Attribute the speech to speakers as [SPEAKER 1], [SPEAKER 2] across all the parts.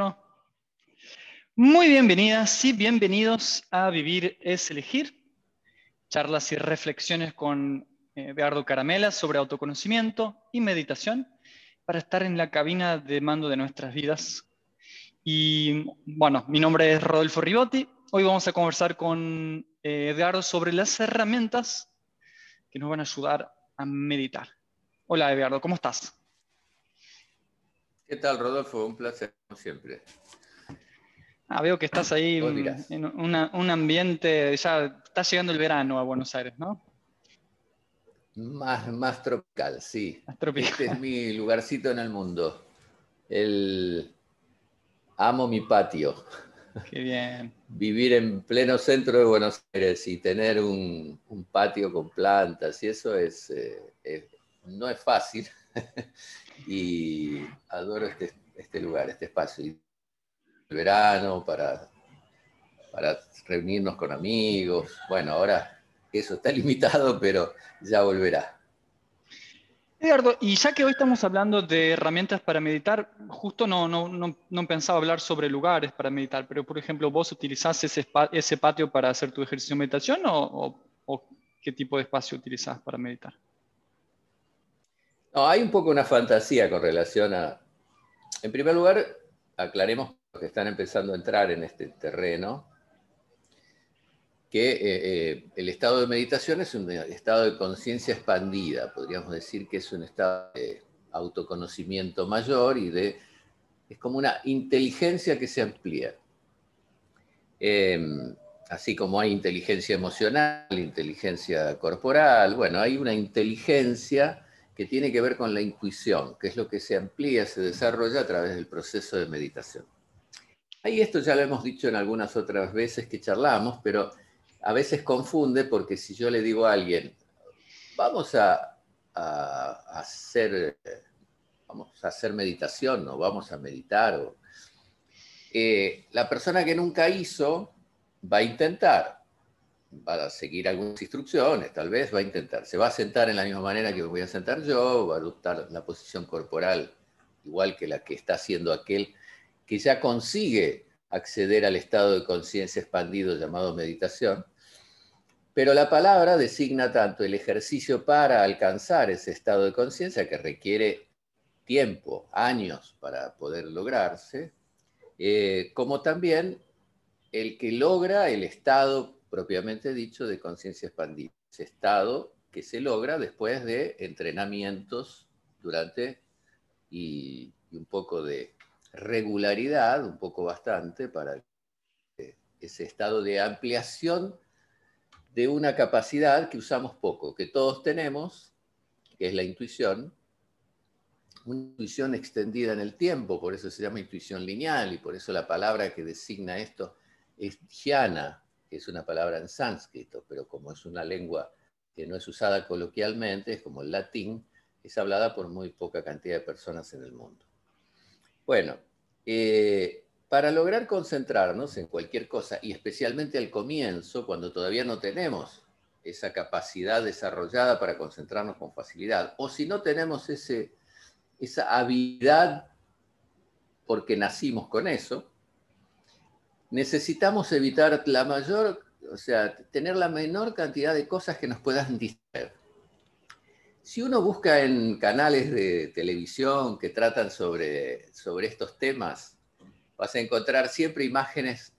[SPEAKER 1] No. Muy bienvenidas y bienvenidos a Vivir es Elegir, charlas y reflexiones con eh, Eduardo Caramela sobre autoconocimiento y meditación para estar en la cabina de mando de nuestras vidas. Y bueno, mi nombre es Rodolfo Ribotti. Hoy vamos a conversar con eh, Edgardo sobre las herramientas que nos van a ayudar a meditar. Hola Eduardo, ¿cómo estás?
[SPEAKER 2] ¿Qué tal, Rodolfo? Un placer, como siempre.
[SPEAKER 1] Ah, veo que estás ahí en un ambiente, ya está llegando el verano a Buenos Aires, ¿no?
[SPEAKER 2] Más, más tropical, sí.
[SPEAKER 1] Más tropical.
[SPEAKER 2] Este es mi lugarcito en el mundo. El... Amo mi patio.
[SPEAKER 1] Qué bien.
[SPEAKER 2] Vivir en pleno centro de Buenos Aires y tener un, patio con plantas y eso es, eh, no es fácil. y adoro este, este lugar, este espacio el verano, para, para reunirnos con amigos. Bueno, ahora eso está limitado, pero ya volverá.
[SPEAKER 1] Eduardo, y ya que hoy estamos hablando de herramientas para meditar, justo no, no, no, no pensaba hablar sobre lugares para meditar, pero por ejemplo, ¿vos utilizás ese, ese patio para hacer tu ejercicio de meditación o, o, qué tipo de espacio utilizás para meditar?
[SPEAKER 2] Hay un poco una fantasía con relación a... En primer lugar, aclaremos que están empezando a entrar en este terreno, que eh, eh, el estado de meditación es un estado de conciencia expandida, podríamos decir que es un estado de autoconocimiento mayor y de, es como una inteligencia que se amplía. Em, así como hay inteligencia emocional, inteligencia corporal, bueno, hay una inteligencia que tiene que ver con la intuición, que es lo que se amplía, se desarrolla a través del proceso de meditación. Ahí esto ya lo hemos dicho en algunas otras veces que charlamos, pero a veces confunde porque si yo le digo a alguien, vamos a, hacer, vamos a hacer meditación o vamos a meditar, eh, la persona que nunca hizo va a intentar, va a seguir algunas instrucciones, tal vez va a intentar, se va a sentar en la misma manera que me voy a sentar yo, va a adoptar la posición corporal igual que la que está haciendo aquel que ya consigue acceder al estado de conciencia expandido llamado meditación, pero la palabra designa tanto el ejercicio para alcanzar ese estado de conciencia que requiere tiempo, años para poder lograrse, eh, como también el que logra el estado propiamente dicho de conciencia expandida, ese estado que se logra después de entrenamientos durante y un poco de regularidad, un poco bastante, para ese estado de ampliación de una capacidad que usamos poco, que todos tenemos, que es la intuición, una intuición extendida en el tiempo, por eso se llama intuición lineal y por eso la palabra que designa esto es dhyana, que es una palabra en sánscrito, pero como es una lengua que no es usada coloquialmente, es como el latín, es hablada por muy poca cantidad de personas en el mundo. Bueno, eh, para lograr concentrarnos en cualquier cosa, y especialmente al comienzo, cuando todavía no tenemos esa capacidad desarrollada para concentrarnos con facilidad, o si no tenemos ese, esa habilidad porque nacimos con eso, necesitamos evitar la mayor, o sea, tener la menor cantidad de cosas que nos puedan distraer. Si uno busca en canales de televisión que tratan sobre, sobre estos temas, vas a encontrar siempre imágenes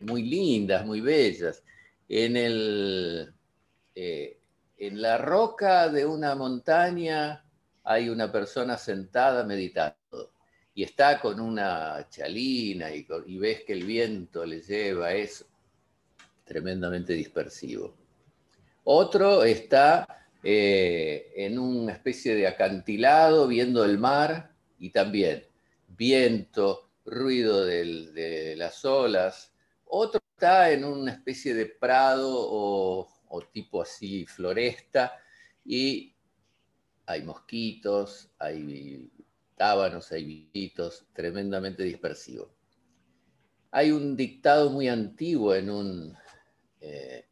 [SPEAKER 2] muy lindas, muy bellas. En, el, eh, en la roca de una montaña hay una persona sentada meditando y está con una chalina y, ves que el viento le lleva, es tremendamente dispersivo. Otro está eh, en una especie de acantilado viendo el mar y también viento, ruido de las olas. Otro está en una especie de prado o, tipo así floresta y hay mosquitos, hay tábanos, hay tremendamente dispersivo. Hay un dictado muy antiguo en un eh,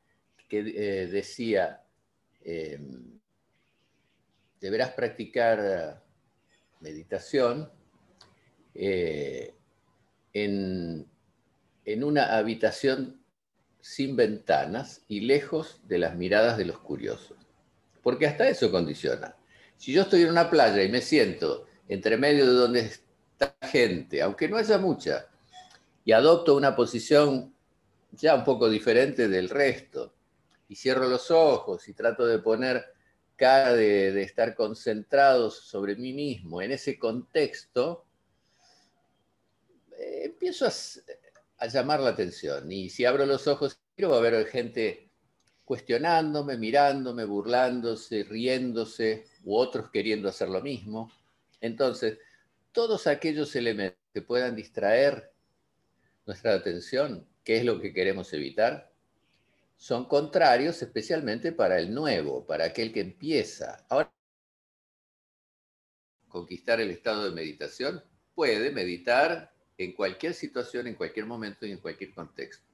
[SPEAKER 2] que eh, decía Em, deberás practicar meditación, eh, en, en una habitación sin ventanas y lejos de las miradas de los curiosos. Porque hasta eso condiciona. Si yo estoy en una playa y me siento entre medio de donde está gente, aunque no haya mucha, y adopto una posición ya un poco diferente del resto, y cierro los ojos y trato de poner cara de, estar concentrado sobre mí mismo en ese contexto, eh, empiezo a, llamar la atención. Y si abro los ojos, va a ver gente cuestionándome, mirándome, burlándose, riéndose, u otros queriendo hacer lo mismo. Entonces, todos aquellos elementos que puedan distraer nuestra atención, que es lo que queremos evitar, son contrarios especialmente para el nuevo, para aquel que empieza. Ahora, conquistar el estado de meditación puede meditar en cualquier situación, en cualquier momento y en cualquier contexto.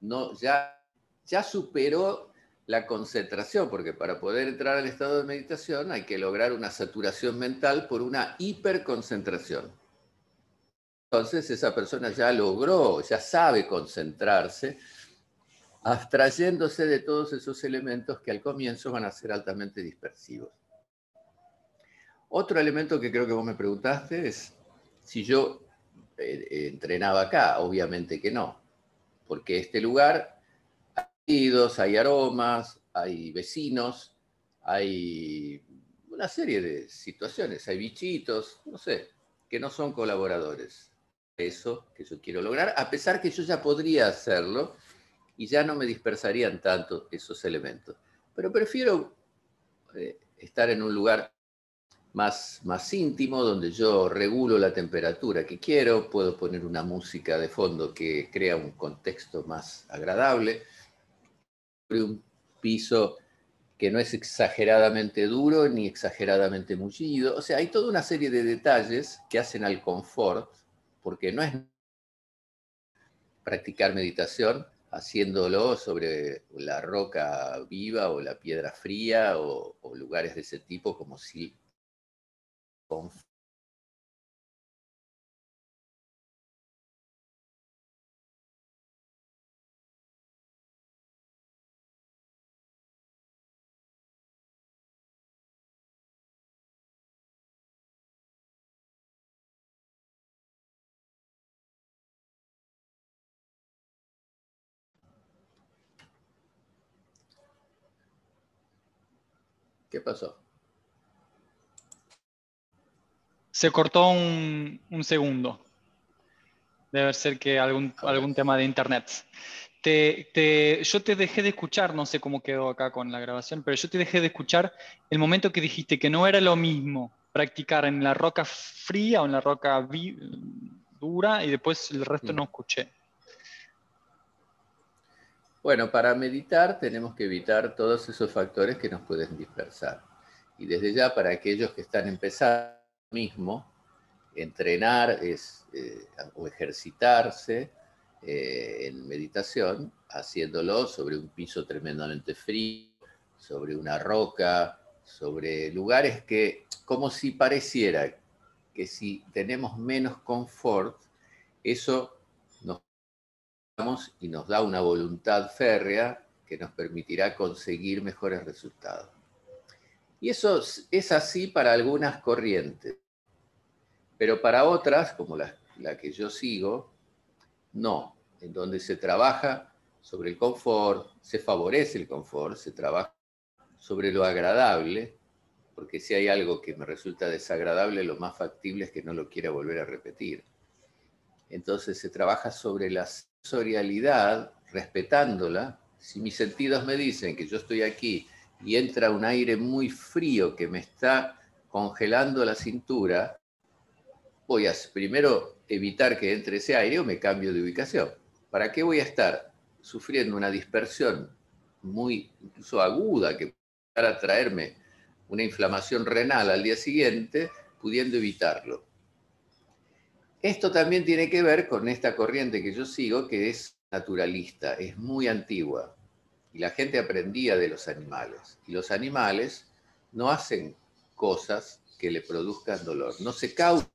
[SPEAKER 2] No, ya, ya superó la concentración, porque para poder entrar al estado de meditación hay que lograr una saturación mental por una hiperconcentración. Entonces esa persona ya logró, ya sabe concentrarse, abstrayéndose de todos esos elementos que al comienzo van a ser altamente dispersivos. Otro elemento que creo que vos me preguntaste es si yo eh, entrenaba acá. Obviamente que no, porque este lugar hay aromas, hay vecinos, hay una serie de situaciones, hay bichitos, no sé, que no son colaboradores. Eso que yo quiero lograr, a pesar que yo ya podría hacerlo y ya no me dispersarían tanto esos elementos. Pero prefiero eh, estar en un lugar más, más íntimo, donde yo regulo la temperatura que quiero, puedo poner una música de fondo que crea un contexto más agradable, un piso que no es exageradamente duro ni exageradamente mullido. O sea, hay toda una serie de detalles que hacen al confort, porque no es practicar meditación haciéndolo sobre la roca viva o la piedra fría o, lugares de ese tipo como si pasó?
[SPEAKER 1] Se cortó un, segundo. Debe ser que algún, algún tema de internet. Te, yo te dejé de escuchar, no sé cómo quedó acá con la grabación, pero yo te dejé de escuchar el momento que dijiste que no era lo mismo practicar en la roca fría o en la roca dura y después el resto mm. no escuché.
[SPEAKER 2] Bueno, para meditar tenemos que evitar todos esos factores que nos pueden dispersar. Y desde ya, para aquellos que están empezando mismo, entrenar es, eh, o ejercitarse eh, en meditación, haciéndolo sobre un piso tremendamente frío, sobre una roca, sobre lugares que, como si pareciera que si tenemos menos confort, eso y nos da una voluntad férrea que nos permitirá conseguir mejores resultados. Y eso es así para algunas corrientes, pero para otras, como la, la que yo sigo, no, en donde se trabaja sobre el confort, se favorece el confort, se trabaja sobre lo agradable, porque si hay algo que me resulta desagradable, lo más factible es que no lo quiera volver a repetir. Entonces se trabaja sobre las sensorialidad, respetándola, si mis sentidos me dicen que yo estoy aquí y entra un aire muy frío que me está congelando la cintura, voy a primero evitar que entre ese aire o me cambio de ubicación. ¿Para qué voy a estar sufriendo una dispersión muy incluso aguda que para traerme una inflamación renal al día siguiente, pudiendo evitarlo? Esto también tiene que ver con esta corriente que yo sigo, que es naturalista, es muy antigua. Y la gente aprendía de los animales. Y los animales no hacen cosas que le produzcan dolor, no se causan,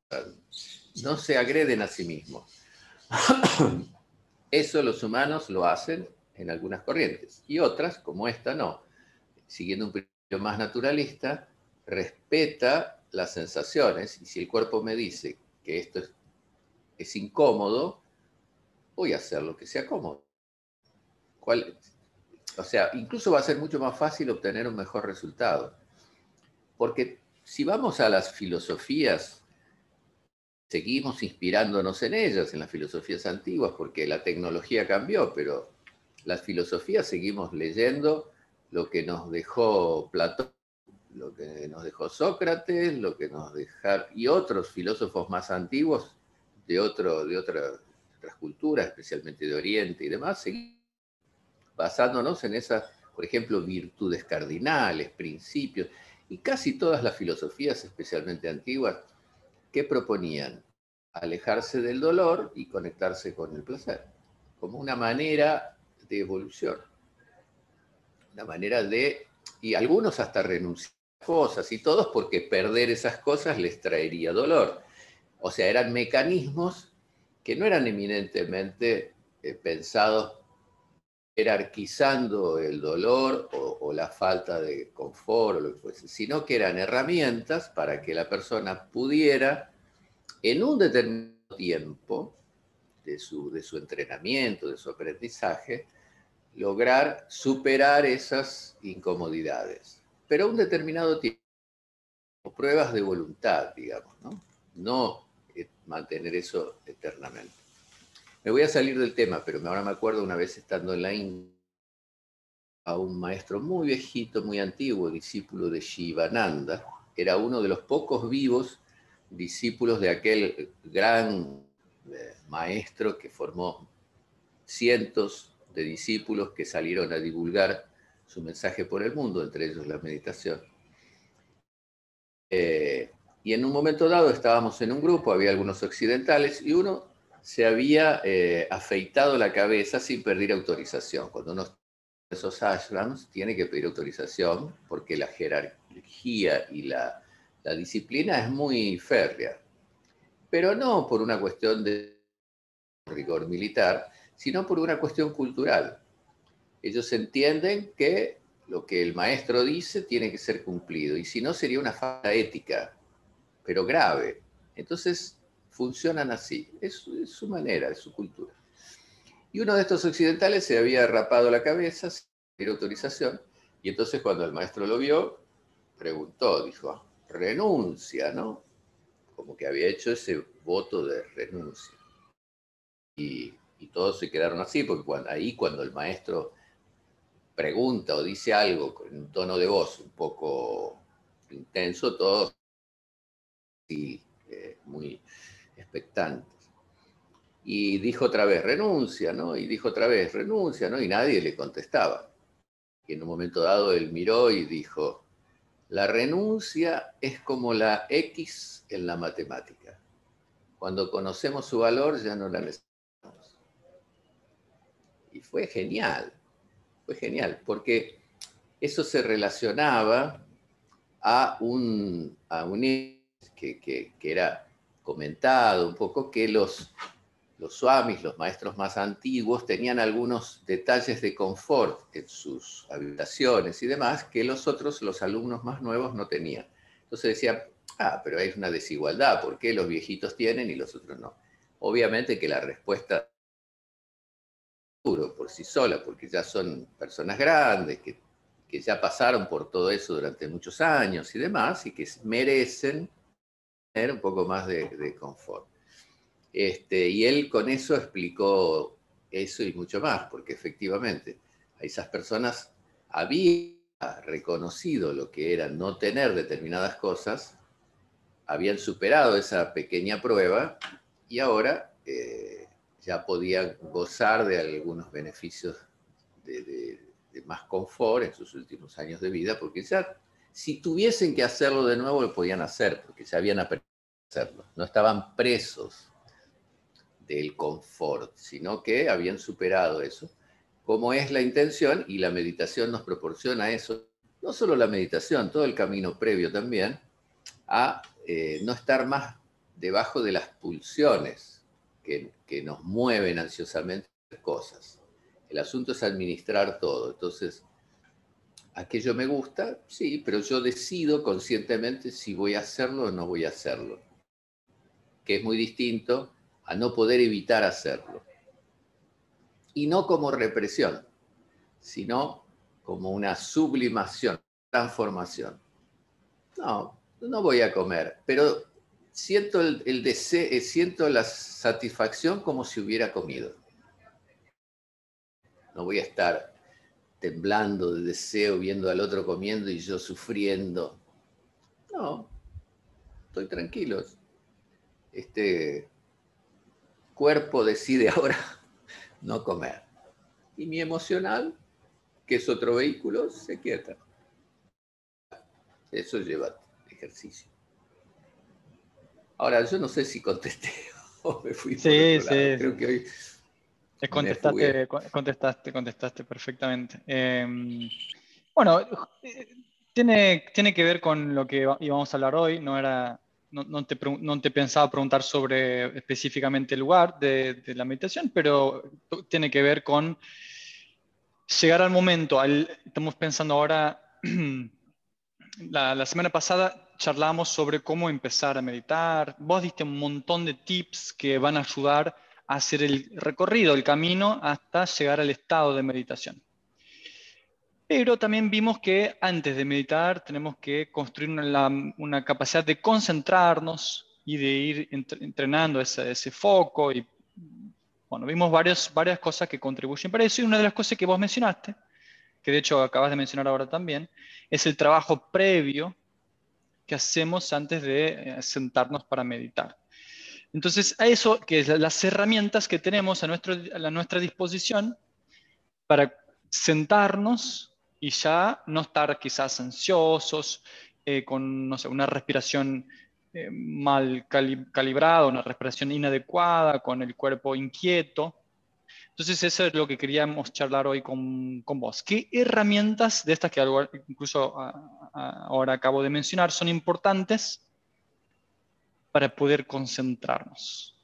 [SPEAKER 2] no se agreden a sí mismos. Eso los humanos lo hacen en algunas corrientes y otras, como esta, no. Siguiendo un principio más naturalista, respeta las sensaciones y si el cuerpo me dice que esto es, es incómodo, voy a hacer lo que sea cómodo. ¿Cuál, o sea, incluso va a ser mucho más fácil obtener un mejor resultado. Porque si vamos a las filosofías, seguimos inspirándonos en ellas, en las filosofías antiguas, porque la tecnología cambió, pero las filosofías seguimos leyendo lo que nos dejó Platón, lo que nos dejó Sócrates, lo que nos dejaron, y otros filósofos más antiguos de, otro, de otras culturas, especialmente de Oriente y demás, seguimos basándonos en esas, por ejemplo, virtudes cardinales, principios, y casi todas las filosofías, especialmente antiguas, que proponían alejarse del dolor y conectarse con el placer, como una manera de evolución, una manera de, y algunos hasta renunciar a cosas, y todos porque perder esas cosas les traería dolor. O sea, eran mecanismos que no eran eminentemente eh, pensados jerarquizando el dolor o, la falta de confort o lo que fuese, sino que eran herramientas para que la persona pudiera, en un determinado tiempo de su, de su entrenamiento, de su aprendizaje, lograr superar esas incomodidades. Pero un determinado tiempo, pruebas de voluntad, digamos, ¿no? No mantener eso eternamente. Me voy a salir del tema, pero ahora me acuerdo una vez estando en la India a un maestro muy viejito, muy antiguo, discípulo de Shivananda. Era uno de los pocos vivos discípulos de aquel gran eh, maestro que formó cientos de discípulos que salieron a divulgar su mensaje por el mundo, entre ellos la meditación. Eh, y en un momento dado estábamos en un grupo, había algunos occidentales, y uno se había eh, afeitado la cabeza sin pedir autorización. Cuando uno esos ashrams, tiene que pedir autorización porque la jerarquía y la, la disciplina es muy férrea. Pero no por una cuestión de rigor militar, sino por una cuestión cultural. Ellos entienden que lo que el maestro dice tiene que ser cumplido, y si no sería una falta ética, pero grave. Entonces, funcionan así. Es, su manera, es su cultura. Y uno de estos occidentales se había rapado la cabeza sin autorización, y entonces cuando el maestro lo vio, preguntó, dijo, renuncia, ¿no? Como que había hecho ese voto de renuncia. Y, todos se quedaron así, porque ahí cuando el maestro pregunta o dice algo con un tono de voz un poco intenso, todos muy expectantes. Y dijo otra vez, renuncia, ¿no? Y dijo otra vez, renuncia, ¿no? Y nadie le contestaba. Y en un momento dado él miró y dijo, la renuncia es como la X en la matemática. Cuando conocemos su valor ya no la necesitamos. Y fue genial, fue genial, porque eso se relacionaba a un, a un que, que, que era comentado un poco que los, los swamis, los maestros más antiguos, tenían algunos detalles de confort en sus habitaciones y demás que los otros, los alumnos más nuevos, no tenían. Entonces decían, ah, pero hay una desigualdad, ¿por qué los viejitos tienen y los otros no? Obviamente que la respuesta duro por sí sola, porque ya son personas grandes, que, que ya pasaron por todo eso durante muchos años y demás, y que merecen un poco más de, confort. Este, y él con eso explicó eso y mucho más, porque efectivamente a esas personas había reconocido lo que era no tener determinadas cosas, habían superado esa pequeña prueba y ahora eh, ya podían gozar de algunos beneficios de, de, más confort en sus últimos años de vida, porque ya si tuviesen que hacerlo de nuevo, lo podían hacer, porque se habían aprendido a hacerlo. No estaban presos del confort, sino que habían superado eso. Como es la intención, y la meditación nos proporciona eso, no solo la meditación, todo el camino previo también, a eh, no estar más debajo de las pulsiones que, nos mueven ansiosamente cosas. El asunto es administrar todo. Entonces, aquello me gusta, sí, pero yo decido conscientemente si voy a hacerlo o no voy a hacerlo. Que es muy distinto a no poder evitar hacerlo. Y no como represión, sino como una sublimación, transformación. No, no voy a comer, pero siento el, deseo, eh, siento la satisfacción como si hubiera comido. No voy a estar temblando de deseo viendo al otro comiendo y yo sufriendo. No, estoy tranquilo. Este cuerpo decide ahora no comer. Y mi emocional, que es otro vehículo, se quieta. Eso lleva ejercicio. Ahora, yo no sé si contesté o me fui.
[SPEAKER 1] Sí, sí. Creo que hoy. Contestaste, contestaste, contestaste perfectamente. Em, bueno, tiene, tiene que ver con lo que íbamos a hablar hoy. No era no, te, pensaba preguntar sobre específicamente el lugar de, la meditación, pero tiene que ver con llegar al momento. estamos pensando ahora, la, semana pasada charlamos sobre cómo empezar a meditar. Vos diste un montón de tips que van a ayudar hacer el recorrido, el camino hasta llegar al estado de meditación. Pero también vimos que antes de meditar tenemos que construir una, capacidad de concentrarnos y de ir entrenando ese, ese, foco. Y bueno, vimos varias cosas que contribuyen para eso. Y una de las cosas que vos mencionaste, que de hecho acabas de mencionar ahora también, es el trabajo previo que hacemos antes de eh, sentarnos para meditar. Entonces, a eso, que es las herramientas que tenemos a, nuestra disposición para sentarnos y ya no estar quizás ansiosos, eh, con no sé, una respiración eh, mal calibrada, una respiración inadecuada, con el cuerpo inquieto. Entonces eso es lo que queríamos charlar hoy con, con vos. ¿Qué herramientas de estas que incluso ahora acabo de mencionar son importantes para poder concentrarnos?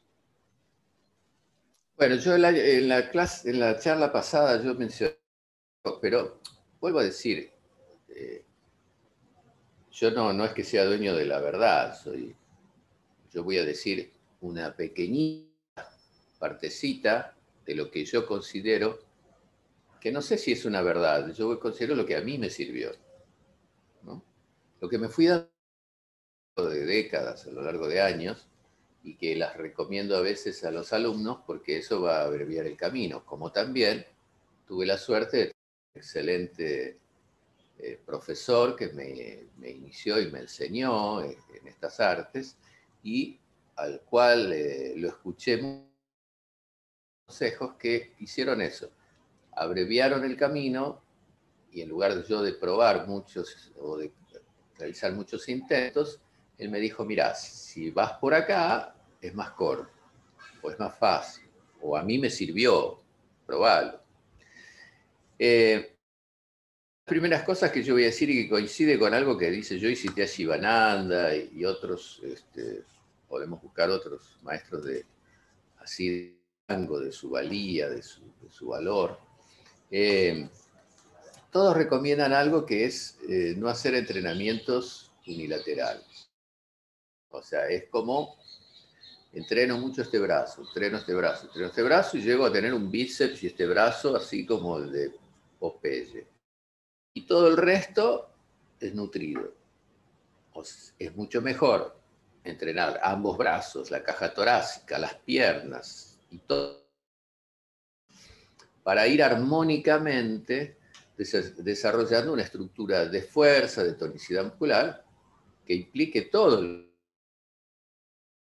[SPEAKER 2] Bueno, yo en la, clase, en la charla pasada yo mencioné, pero vuelvo a decir, eh, yo no, no es que sea dueño de la verdad, soy, yo voy a decir una pequeñita partecita de lo que yo considero, que no sé si es una verdad, yo considero lo que a mí me sirvió. Lo que me fui dando de décadas, a lo largo de años, y que las recomiendo a veces a los alumnos porque eso va a abreviar el camino, como también tuve la suerte de excelente eh, profesor que me, inició y me enseñó en, estas artes y al cual eh, lo escuché consejos que hicieron eso, abreviaron el camino y en lugar de yo de probar muchos o de realizar muchos intentos, él me dijo, mira, si vas por acá es más corto o es más fácil o a mí me sirvió, probarlo. Eh, primeras cosas que yo voy a decir y que coincide con algo que dice Joyce Shivananda y, y otros, este, podemos buscar otros maestros de así de rango, de su valía, de su, valor. Eh, todos recomiendan algo que es eh, no hacer entrenamientos unilaterales. O sea, es como entreno mucho este brazo, entreno este brazo, entreno este brazo y llego a tener un bíceps y este brazo así como el de Popeye y todo el resto es nutrido. Es mucho mejor entrenar ambos brazos, la caja torácica, las piernas y todo, para ir armónicamente desarrollando una estructura de fuerza, de tonicidad muscular, que implique todo.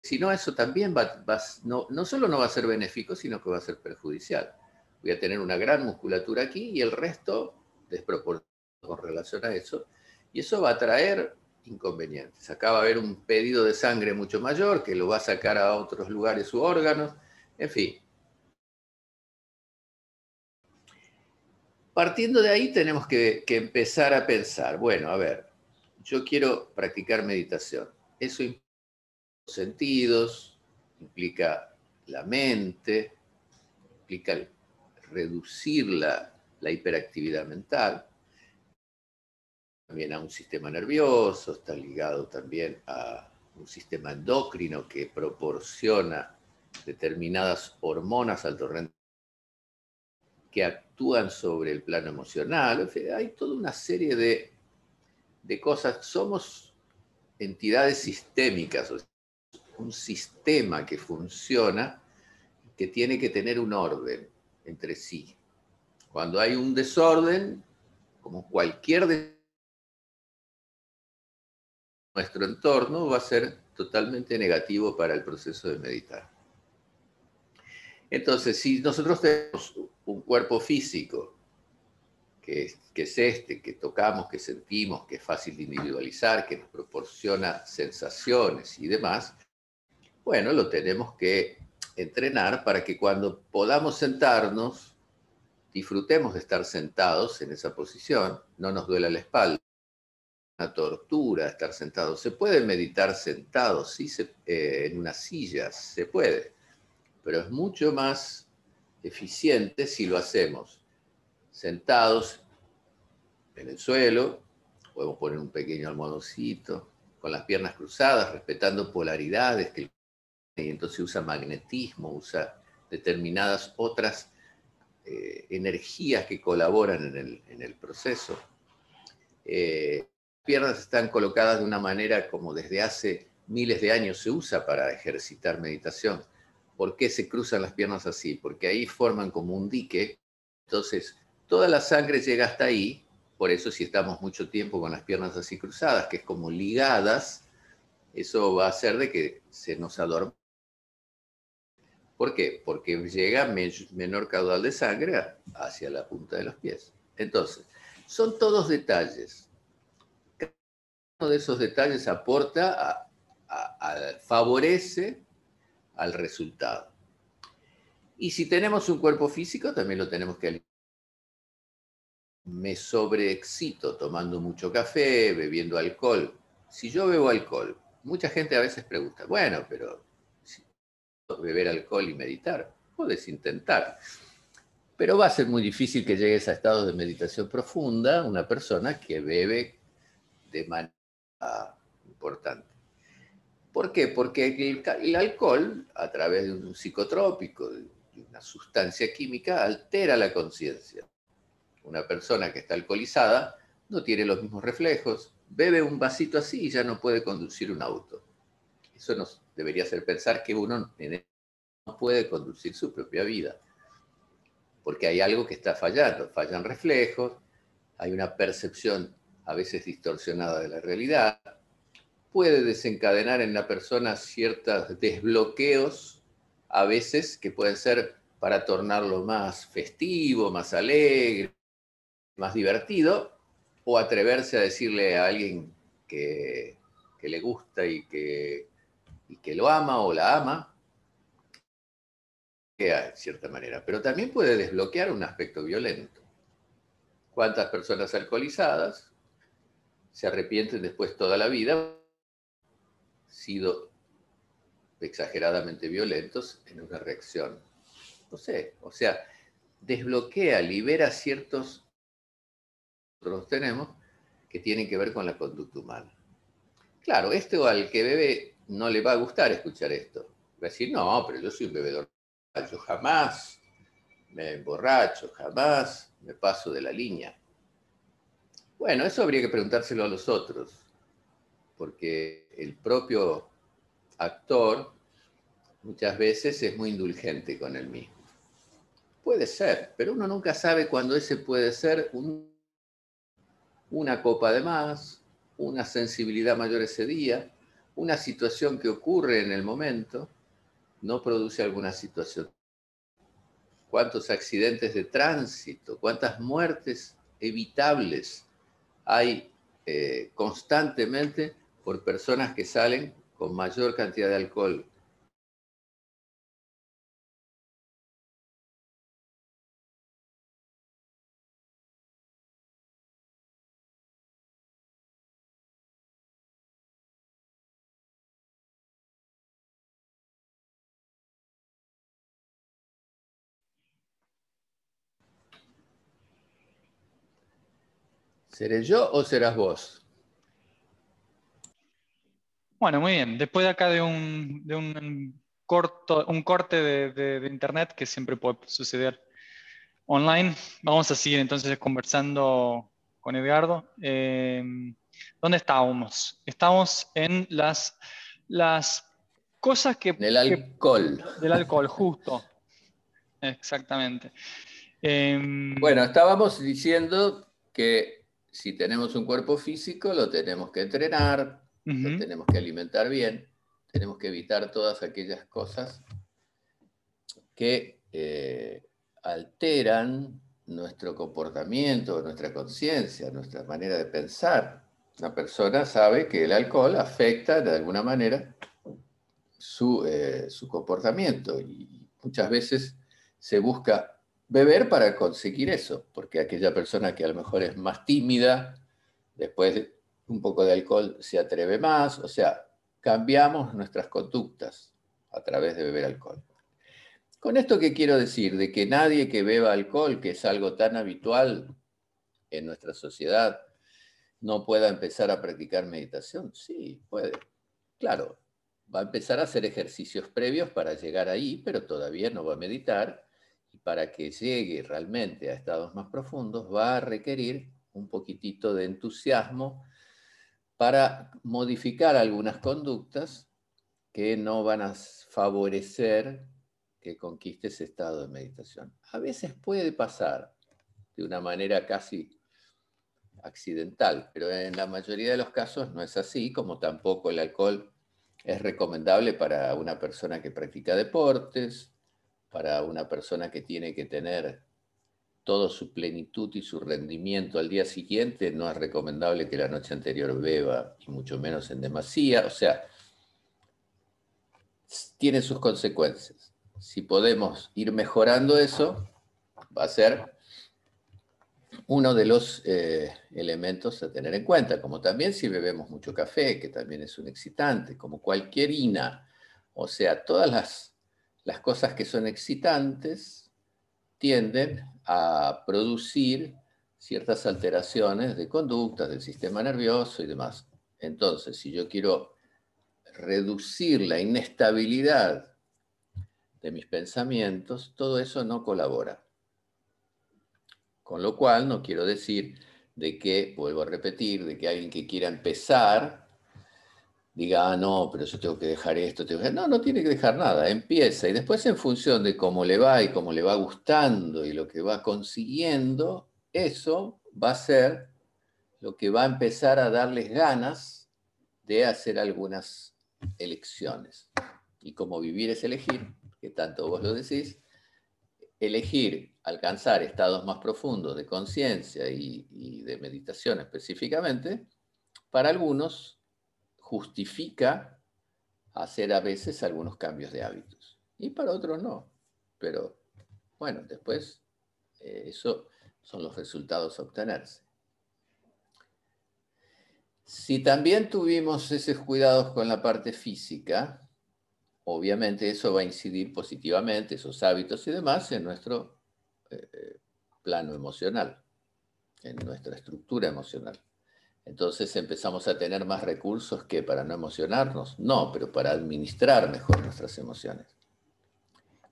[SPEAKER 2] Si no, eso también va, no, no solo no va a ser benéfico, sino que va a ser perjudicial. Voy a tener una gran musculatura aquí y el resto desproporcionado con relación a eso, y eso va a traer inconvenientes. Acá va a haber un pedido de sangre mucho mayor que lo va a sacar a otros lugares u órganos, en fin. Partiendo de ahí tenemos que, que empezar a pensar, bueno, a ver, yo quiero practicar meditación. Eso implica sentidos, implica la mente, implica reducir la, hiperactividad mental, también a un sistema nervioso, está ligado también a un sistema endocrino que proporciona determinadas hormonas al torrente que actúan sobre el plano emocional. hay toda una serie de, de cosas. Somos entidades sistémicas, un sistema que funciona, que tiene que tener un orden entre sí. Cuando hay un desorden, como cualquier desorden, nuestro entorno va a ser totalmente negativo para el proceso de meditar. Entonces, si nosotros tenemos un cuerpo físico, que es, que es este, que tocamos, que sentimos, que es fácil de individualizar, que nos proporciona sensaciones y demás, bueno, lo tenemos que entrenar para que cuando podamos sentarnos, disfrutemos de estar sentados en esa posición, no nos duela la espalda, una tortura estar sentado. Se puede meditar sentado, sí, eh, en una silla, se puede, pero es mucho más eficiente si lo hacemos sentados en el suelo, podemos poner un pequeño almohadoncito, con las piernas cruzadas, respetando polaridades, que y entonces usa magnetismo, usa determinadas otras eh, energías que colaboran en el, proceso. Eh, piernas están colocadas de una manera como desde hace miles de años se usa para ejercitar meditación. ¿Por qué se cruzan las piernas así? Porque ahí forman como un dique. Entonces, toda la sangre llega hasta ahí. Por eso si estamos mucho tiempo con las piernas así cruzadas, que es como ligadas, eso va a hacer de que se nos adorme. ¿Por qué? Porque llega menor caudal de sangre hacia la punta de los pies. Entonces, son todos detalles de esos detalles aporta, favorece al resultado. Y si tenemos un cuerpo físico, también lo tenemos que me sobreexcito tomando mucho café, bebiendo alcohol. Si yo bebo alcohol, mucha gente a veces pregunta, bueno, pero beber alcohol y meditar, puedes intentar. Pero va a ser muy difícil que llegues a estados de meditación profunda una persona que bebe de manera importante. ¿Por qué? Porque el, alcohol, a través de un psicotrópico, de una sustancia química, altera la conciencia. Una persona que está alcoholizada no tiene los mismos reflejos, bebe un vasito así y ya no puede conducir un auto. Eso nos debería hacer pensar que uno no puede conducir su propia vida, porque hay algo que está fallando. Fallan reflejos, hay una percepción a veces distorsionada de la realidad, puede desencadenar en la persona ciertos desbloqueos, a veces que pueden ser para tornarlo más festivo, más alegre, más divertido, o atreverse a decirle a alguien que, le gusta y que, y que lo ama o la ama, de cierta manera, pero también puede desbloquear un aspecto violento. ¿Cuántas personas alcoholizadas se arrepienten después toda la vida, sido exageradamente violentos en una reacción. No sé, o sea, desbloquea, libera ciertos nosotros tenemos que tienen que ver con la conducta humana. Claro, esto al que bebe no le va a gustar escuchar esto. Va a decir, no, pero yo soy un bebedor. Yo jamás me emborracho, jamás me paso de la línea. Bueno, eso habría que preguntárselo a los otros, porque el propio actor muchas veces es muy indulgente con él mismo. Puede ser, pero uno nunca sabe cuándo ese puede ser una copa de más, una sensibilidad mayor ese día, una situación que ocurre en el momento, no produce alguna situación. ¿Cuántos accidentes de tránsito? ¿Cuántas muertes evitables hay eh, constantemente por personas que salen con mayor cantidad de alcohol ¿Seré yo o serás vos?
[SPEAKER 1] Bueno, muy bien. Después de acá de un, corto, un corte de, internet que siempre puede suceder online, vamos a seguir entonces conversando con Edgardo. Eh, ¿Dónde estábamos? Estamos en las, las cosas que...
[SPEAKER 2] Del alcohol.
[SPEAKER 1] del alcohol, justo. Exactamente.
[SPEAKER 2] Em, bueno, estábamos diciendo que si tenemos un cuerpo físico, lo tenemos que entrenar, lo tenemos que alimentar bien, tenemos que evitar todas aquellas cosas que eh, alteran nuestro comportamiento, nuestra conciencia, nuestra manera de pensar. Una persona sabe que el alcohol afecta de alguna manera su, eh, su comportamiento y muchas veces se busca beber para conseguir eso, porque aquella persona que a lo mejor es más tímida, después de un poco de alcohol se atreve más, o sea, cambiamos nuestras conductas a través de beber alcohol. Con esto que quiero decir, de que nadie que beba alcohol, que es algo tan habitual en nuestra sociedad, no pueda empezar a practicar meditación. Sí, puede. Claro, va a empezar a hacer ejercicios previos para llegar ahí, pero todavía no va a meditar para que llegue realmente a estados más profundos va a requerir un poquitito de entusiasmo para modificar algunas conductas que no van a favorecer que conquiste ese estado de meditación. A veces puede pasar de una manera casi accidental, pero en la mayoría de los casos no es así, como tampoco el alcohol es recomendable para una persona que practica deportes, para una persona que tiene que tener todo su plenitud y su rendimiento al día siguiente, no es recomendable que la noche anterior beba, y mucho menos en demasía. O sea, tiene sus consecuencias. Si podemos ir mejorando eso, va a ser uno de los eh, elementos a tener en cuenta, como también si bebemos mucho café, que también es un excitante, como cualquier ina. O sea, todas las las cosas que son excitantes tienden a producir ciertas alteraciones de conductas del sistema nervioso y demás. Entonces, si yo quiero reducir la inestabilidad de mis pensamientos, todo eso no colabora. Con lo cual, no quiero decir de que, vuelvo a repetir, de que alguien que quiera empezar diga, ah, no, pero yo tengo que dejar esto, tengo que... no, no tiene que dejar nada, empieza y después en función de cómo le va y cómo le va gustando y lo que va consiguiendo, eso va a ser lo que va a empezar a darles ganas de hacer algunas elecciones. Y como vivir es elegir, que tanto vos lo decís, elegir alcanzar estados más profundos de conciencia y, y de meditación específicamente, para algunos justifica hacer a veces algunos cambios de hábitos. Y para otros no. Pero bueno, después eh, eso son los resultados a obtenerse. Si también tuvimos esos cuidados con la parte física, obviamente eso va a incidir positivamente, esos hábitos y demás, en nuestro eh, eh, plano emocional, en nuestra estructura emocional. Entonces empezamos a tener más recursos que para no emocionarnos, no, pero para administrar mejor nuestras emociones.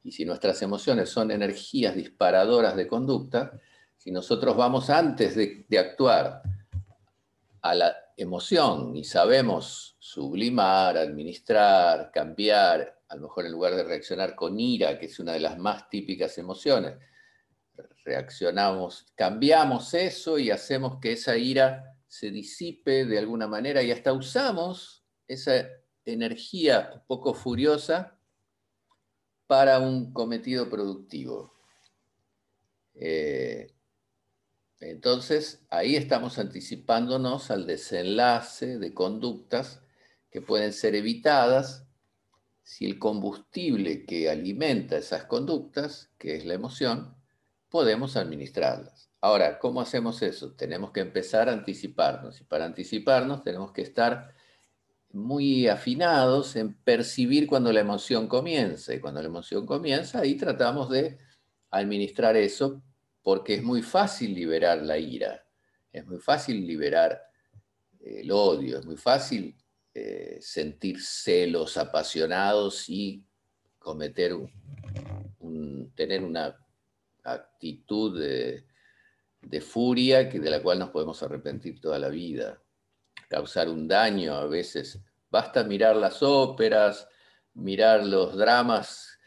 [SPEAKER 2] Y si nuestras emociones son energías disparadoras de conducta, si nosotros vamos antes de, actuar a la emoción y sabemos sublimar, administrar, cambiar, a lo mejor en lugar de reaccionar con ira, que es una de las más típicas emociones, reaccionamos, cambiamos eso y hacemos que esa ira se disipe de alguna manera y hasta usamos esa energía un poco furiosa para un cometido productivo. Eh, entonces, ahí estamos anticipándonos al desenlace de conductas que pueden ser evitadas si el combustible que alimenta esas conductas, que es la emoción, podemos administrarlas. Ahora, ¿cómo hacemos eso? Tenemos que empezar a anticiparnos y para anticiparnos tenemos que estar muy afinados en percibir cuando la emoción comienza y cuando la emoción comienza ahí tratamos de administrar eso porque es muy fácil liberar la ira. Es muy fácil liberar el odio, es muy fácil eh, sentir celos apasionados y cometer un, tener una actitud de, de furia que, de la cual nos podemos arrepentir toda la vida, causar un daño a veces. Basta mirar las óperas, mirar los dramas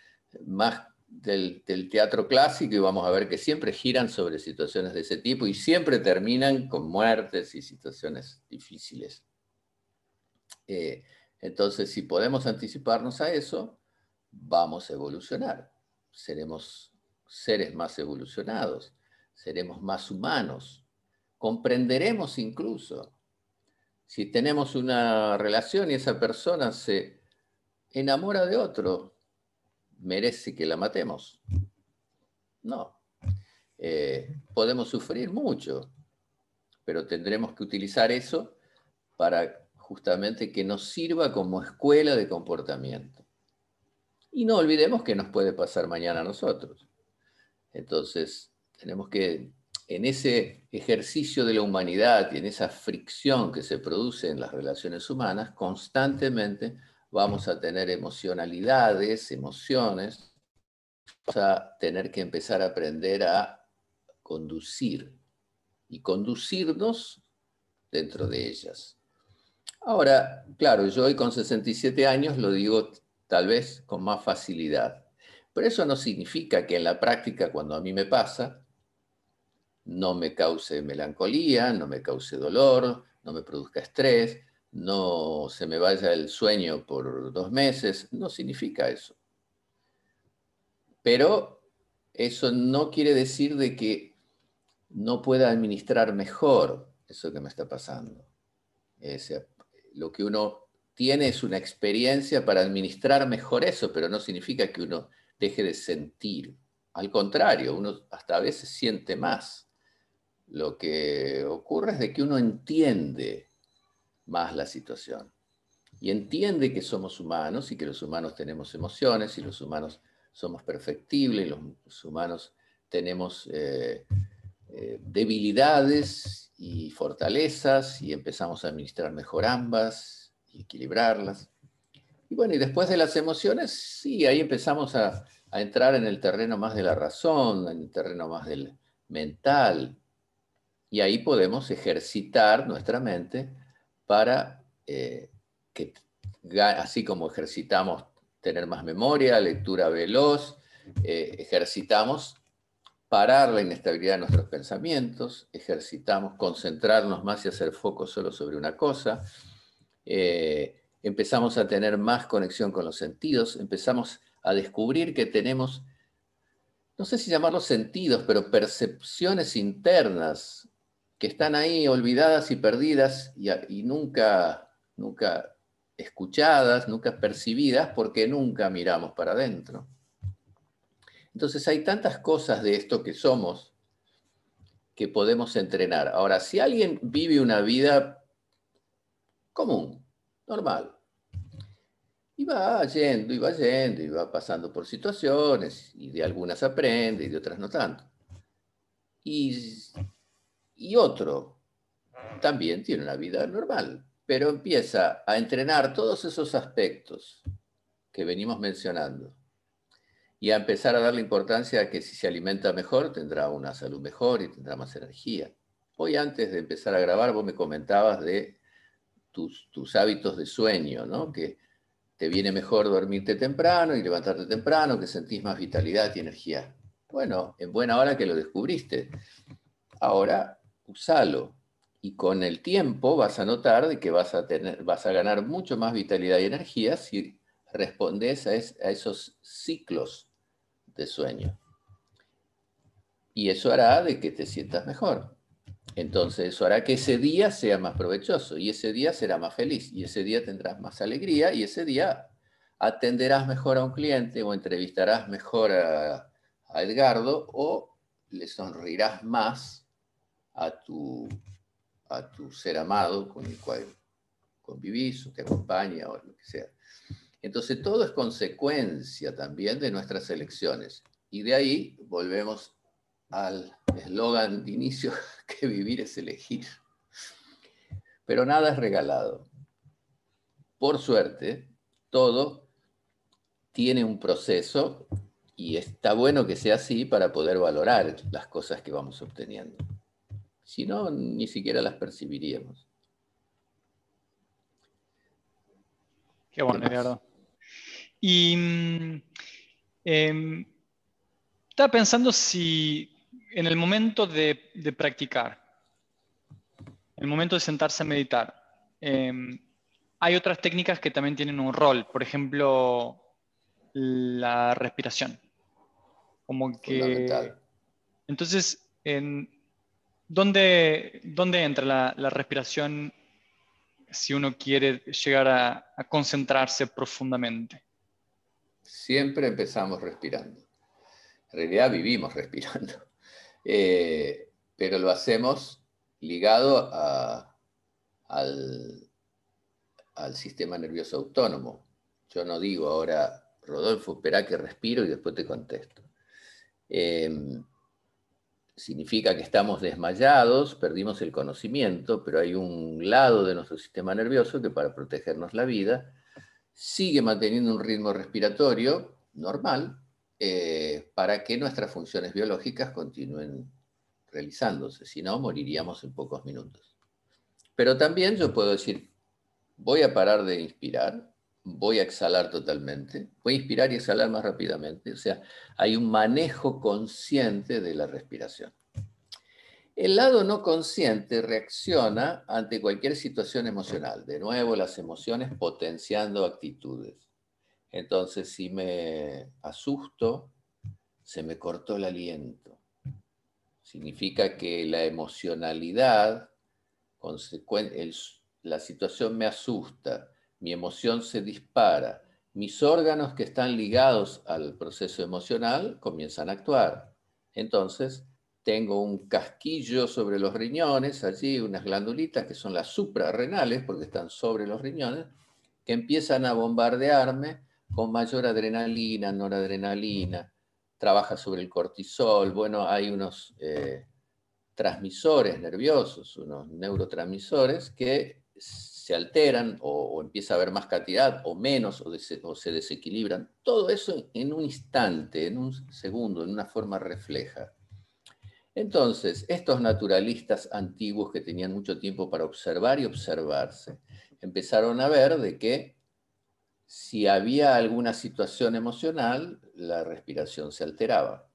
[SPEAKER 2] más del, teatro clásico y vamos a ver que siempre giran sobre situaciones de ese tipo y siempre terminan con muertes y situaciones difíciles. Eh, entonces, si podemos anticiparnos a eso, vamos a evolucionar. Seremos seres más evolucionados, seremos más humanos, comprenderemos incluso. Si tenemos una relación y esa persona se enamora de otro, merece que la matemos. No. Eh, podemos sufrir mucho, pero tendremos que utilizar eso para justamente que nos sirva como escuela de comportamiento. Y no olvidemos que nos puede pasar mañana a nosotros. Entonces, tenemos que, en ese ejercicio de la humanidad y en esa fricción que se produce en las relaciones humanas, constantemente vamos a tener emocionalidades, emociones, vamos a tener que empezar a aprender a conducir y conducirnos dentro de ellas. Ahora, claro, yo hoy con 67 años lo digo tal vez con más facilidad, pero eso no significa que en la práctica, cuando a mí me pasa, no me cause melancolía, no me cause dolor, no me produzca estrés, no se me vaya el sueño por dos meses, no significa eso. Pero eso no quiere decir de que no pueda administrar mejor eso que me está pasando. lo que uno tiene es una experiencia para administrar mejor eso, pero no significa que uno deje de sentir. Al contrario, uno hasta a veces siente más. Lo que ocurre es de que uno entiende más la situación. Y entiende que somos humanos y que los humanos tenemos emociones y los humanos somos perfectibles, los humanos tenemos eh, eh, debilidades y fortalezas y empezamos a administrar mejor ambas y equilibrarlas. Y bueno, y después de las emociones, sí, ahí empezamos a entrar en el terreno más de la razón, en el terreno más del mental, y ahí podemos ejercitar nuestra mente para eh, que, así como ejercitamos tener más memoria, lectura veloz, eh, ejercitamos parar la inestabilidad de nuestros pensamientos, ejercitamos concentrarnos más y hacer foco solo sobre una cosa, eh, empezamos a tener más conexión con los sentidos, empezamos a descubrir que tenemos, no sé si llamarlos sentidos, pero percepciones internas que están ahí olvidadas y perdidas y, nunca, nunca escuchadas, nunca percibidas, porque nunca miramos para adentro. Entonces hay tantas cosas de esto que somos que podemos entrenar. Ahora, si alguien vive una vida común, normal, y va yendo, y va yendo, y va pasando por situaciones, y de algunas aprende, y de otras no tanto. Y y otro también tiene una vida normal, pero empieza a entrenar todos esos aspectos que venimos mencionando y a empezar a darle importancia a que si se alimenta mejor tendrá una salud mejor y tendrá más energía. Hoy antes de empezar a grabar vos me comentabas de tus, tus hábitos de sueño, ¿no? que te viene mejor dormirte temprano y levantarte temprano, que sentís más vitalidad y energía. Bueno, en buena hora que lo descubriste. Ahora usalo. Y con el tiempo vas a notar de que vas a, tener, vas a ganar mucho más vitalidad y energía si respondes a, esos ciclos de sueño. Y eso hará de que te sientas mejor. Entonces eso hará que ese día sea más provechoso y ese día será más feliz y ese día tendrás más alegría y ese día atenderás mejor a un cliente o entrevistarás mejor a, a Edgardo o le sonreirás más a tu, a tu ser amado con el cual convivís o te acompaña o lo que sea. Entonces todo es consecuencia también de nuestras elecciones. Y de ahí volvemos al eslogan de inicio que vivir es elegir. Pero nada es regalado. Por suerte, todo tiene un proceso y está bueno que sea así para poder valorar las cosas que vamos obteniendo. Si no, ni siquiera las percibiríamos.
[SPEAKER 1] Qué bueno, Eduardo. Y mm, em, estaba pensando si en el momento de, practicar, en el momento de sentarse a meditar, em, hay otras técnicas que también tienen un rol, por ejemplo, la respiración. Como que. Entonces, en, ¿dónde, ¿dónde, entra la, respiración si uno quiere llegar a, concentrarse profundamente?
[SPEAKER 2] Siempre empezamos respirando. En realidad vivimos respirando. Eh, pero lo hacemos ligado al, al sistema nervioso autónomo. Yo no digo ahora, Rodolfo, espera que respiro y después te contesto. Em, significa que estamos desmayados, perdimos el conocimiento, pero hay un lado de nuestro sistema nervioso que para protegernos la vida sigue manteniendo un ritmo respiratorio normal eh, para que nuestras funciones biológicas continúen realizándose, si no, moriríamos en pocos minutos. Pero también yo puedo decir, voy a parar de inspirar, voy a exhalar totalmente, voy a inspirar y exhalar más rápidamente. O sea, hay un manejo consciente de la respiración. El lado no consciente reacciona ante cualquier situación emocional. De nuevo, las emociones potenciando actitudes. Entonces, si me asusto, se me cortó el aliento. Significa que la emocionalidad, la situación me asusta, mi emoción se dispara, mis órganos que están ligados al proceso emocional comienzan a actuar. Entonces, tengo un casquillo sobre los riñones, allí unas glandulitas que son las suprarrenales, porque están sobre los riñones, que empiezan a bombardearme con mayor adrenalina, noradrenalina, trabaja sobre el cortisol, bueno, hay unos eh, transmisores nerviosos, unos neurotransmisores que se alteran o, empieza a haber más cantidad o menos o, o, se desequilibran. Todo eso en un instante, en un segundo, en una forma refleja. Entonces, estos naturalistas antiguos que tenían mucho tiempo para observar y observarse, empezaron a ver de que si había alguna situación emocional, la respiración se alteraba.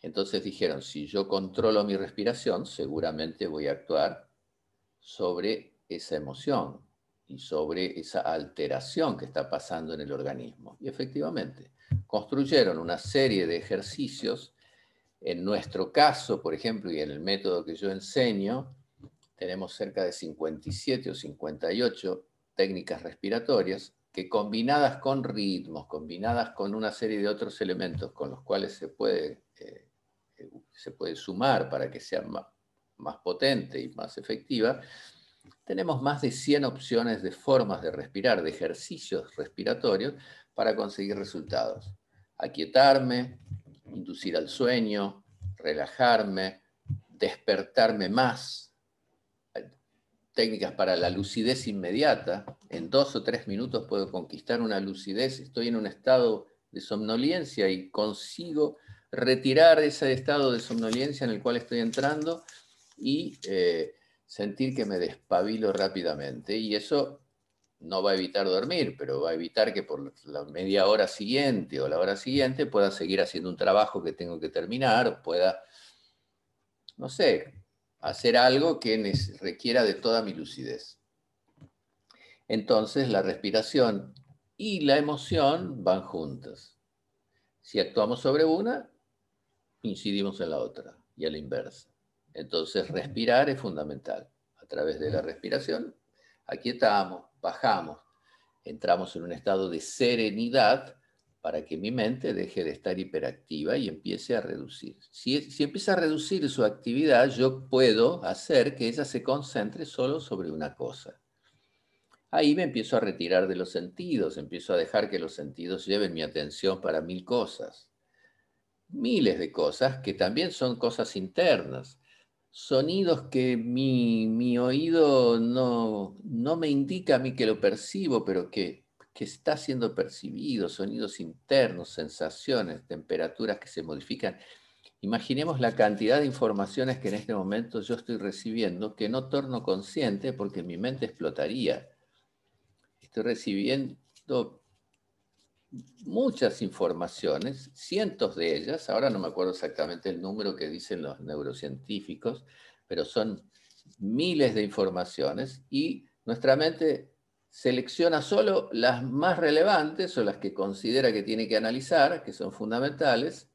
[SPEAKER 2] Entonces dijeron, si yo controlo mi respiración, seguramente voy a actuar sobre esa emoción y sobre esa alteración que está pasando en el organismo. Y efectivamente, construyeron una serie de ejercicios. En nuestro caso, por ejemplo, y en el método que yo enseño, tenemos cerca de 57 o 58 técnicas respiratorias que combinadas con ritmos, combinadas con una serie de otros elementos con los cuales se puede, eh, se puede sumar para que sea más, más potente y más efectiva, tenemos más de 100 opciones de formas de respirar, de ejercicios respiratorios para conseguir resultados. Aquietarme, inducir al sueño, relajarme, despertarme más. Técnicas para la lucidez inmediata. En dos o tres minutos puedo conquistar una lucidez. Estoy en un estado de somnolencia y consigo retirar ese estado de somnolencia en el cual estoy entrando y eh, sentir que me despabilo rápidamente y eso no va a evitar dormir, pero va a evitar que por la media hora siguiente o la hora siguiente pueda seguir haciendo un trabajo que tengo que terminar pueda, no sé, hacer algo que requiera de toda mi lucidez. Entonces la respiración y la emoción van juntas. Si actuamos sobre una, incidimos en la otra y a la inversa. Entonces, respirar es fundamental. A través de la respiración, aquietamos, bajamos, entramos en un estado de serenidad para que mi mente deje de estar hiperactiva y empiece a reducir. Si, si, empieza a reducir su actividad, yo puedo hacer que ella se concentre solo sobre una cosa. Ahí me empiezo a retirar de los sentidos, empiezo a dejar que los sentidos lleven mi atención para mil cosas miles de cosas que también son cosas internas. Sonidos que mi, oído no, no, me indica a mí que lo percibo, pero que, que está siendo percibido, sonidos internos, sensaciones, temperaturas que se modifican. Imaginemos la cantidad de informaciones que en este momento yo estoy recibiendo que no torno consciente porque mi mente explotaría. Estoy recibiendo muchas informaciones, cientos de ellas, ahora no me acuerdo exactamente el número que dicen los neurocientíficos, pero son miles de informaciones y nuestra mente selecciona solo las más relevantes o las que considera que tiene que analizar, que son fundamentales,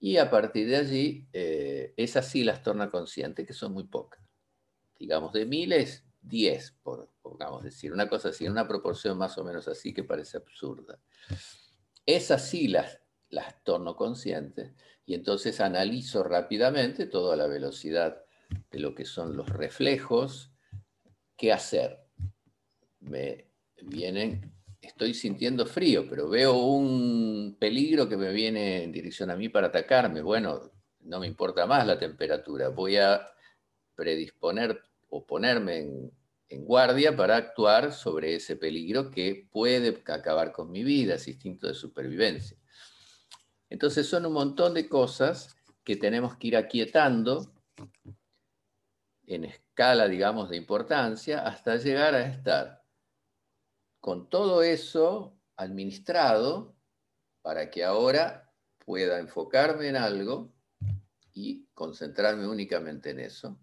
[SPEAKER 2] y a partir de allí eh, esas sí las torna conscientes, que son muy pocas. Digamos, de miles, 10, por, decir, una cosa así, una proporción más o menos así que parece absurda. Esas sí las, las torno conscientes y entonces analizo rápidamente toda la velocidad de lo que son los reflejos, qué hacer. Me vienen, estoy sintiendo frío, pero veo un peligro que me viene en dirección a mí para atacarme. Bueno, no me importa más la temperatura, voy a predisponer o ponerme en, guardia para actuar sobre ese peligro que puede acabar con mi vida, ese instinto de supervivencia. Entonces son un montón de cosas que tenemos que ir aquietando en escala, digamos, de importancia hasta llegar a estar con todo eso administrado para que ahora pueda enfocarme en algo y concentrarme únicamente en eso